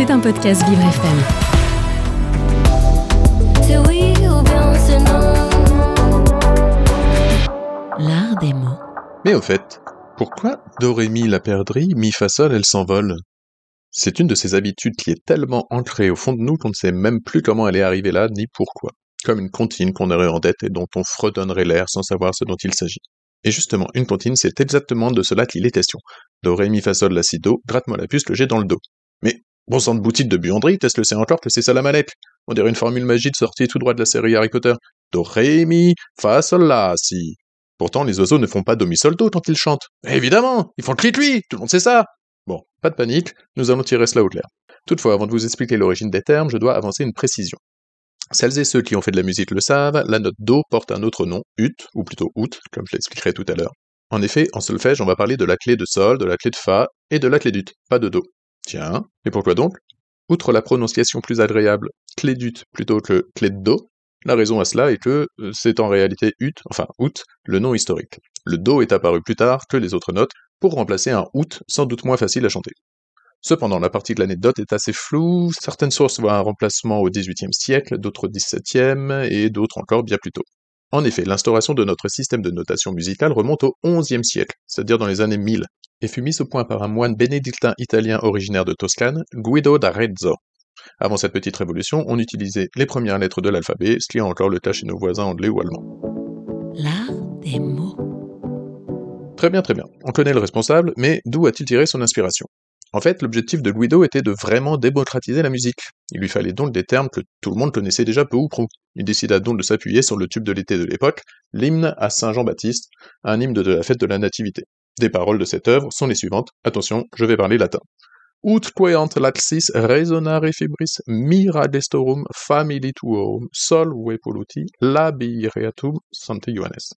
C'est un podcast Vivre FM. L'art des mots. Mais au fait, pourquoi Do, Ré, Mi, la perdrix, Mi, Fa, Sol, elle s'envole? C'est une de ces habitudes qui est tellement ancrée au fond de nous qu'on ne sait même plus comment elle est arrivée là, ni pourquoi. Comme une comptine qu'on aurait en tête et dont on fredonnerait l'air sans savoir ce dont il s'agit. Et justement, une comptine, c'est exactement de cela qu'il est question. Do, Ré, Mi, Fa, Sol, La, Si, Do, gratte-moi la puce, le jet dans le dos. Mais, bon sang de boutique de buanderie, teste le c'est encore que c'est ça. On dirait une formule magique sortie tout droit de la série Harry Potter. Do, Ré, Mi, Fa, Sol, La, Si. Pourtant, les oiseaux ne font pas do, mi, sol, do quand ils chantent. Évidemment, ils font le clic-lui, tout le monde sait ça. Bon, pas de panique, nous allons tirer cela au clair. Toutefois, avant de vous expliquer l'origine des termes, je dois avancer une précision. Celles et ceux qui ont fait de la musique le savent, la note Do porte un autre nom, ut, ou plutôt out, comme je l'expliquerai tout à l'heure. En effet, en solfège, on va parler de la clé de Sol, de la clé de Fa et de la clé d'ut, pas de Do. Tiens, et pourquoi donc? Outre la prononciation plus agréable, clé d'ut plutôt que clé de Do, la raison à cela est que euh, c'est en réalité ut, enfin out, le nom historique. Le Do est apparu plus tard que les autres notes pour remplacer un out sans doute moins facile à chanter. Cependant, la partie de l'anecdote est assez floue, certaines sources voient un remplacement au XVIIIe siècle, d'autres au XVIIe, et d'autres encore bien plus tôt. En effet, l'instauration de notre système de notation musicale remonte au XIe siècle, c'est-à-dire dans les années 1000, et fut mise au point par un moine bénédictin italien originaire de Toscane, Guido d'Arezzo. Avant cette petite révolution, on utilisait les premières lettres de l'alphabet, ce qui est encore le cas chez nos voisins anglais ou allemands. L'art des mots. Très bien, très bien. On connaît le responsable, mais d'où a-t-il tiré son inspiration? En fait, l'objectif de Guido était de vraiment démocratiser la musique. Il lui fallait donc des termes que tout le monde connaissait déjà peu ou prou. Il décida donc de s'appuyer sur le tube de l'été de l'époque, l'hymne à Saint Jean-Baptiste, un hymne de la fête de la Nativité. Des paroles de cette œuvre sont les suivantes. Attention, je vais parler latin. Ut queant laxis resonare fibris mira destorum famili tuorum sol vepoluti labireatum sante Ioannes.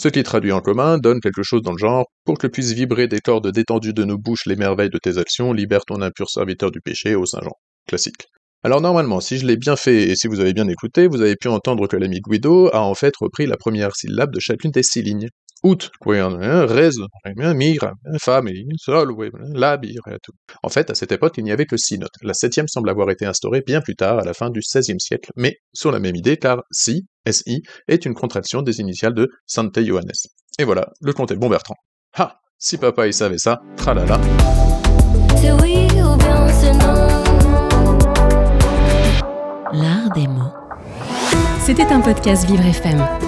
Ce qui traduit en commun donne quelque chose dans le genre pour que puissent vibrer des cordes détendues de nos bouches les merveilles de tes actions, libère ton impur serviteur du péché, ô Saint Jean. Classique. Alors normalement, si je l'ai bien fait et si vous avez bien écouté, vous avez pu entendre que l'ami Guido a en fait repris la première syllabe de chacune des six lignes. Ut, res, mira, femme, sol, labireatum. En fait, à cette époque, il n'y avait que six notes. La septième semble avoir été instaurée bien plus tard, à la fin du XVIe siècle, mais sur la même idée, car si, SI, est une contraction des initiales de Sante Ioannes. Et voilà, le comte est bon Bertrand. Ha Si papa il savait ça, tralala. C'est oui ou bien c'est non? L'art des mots. C'était un podcast Vivre FM.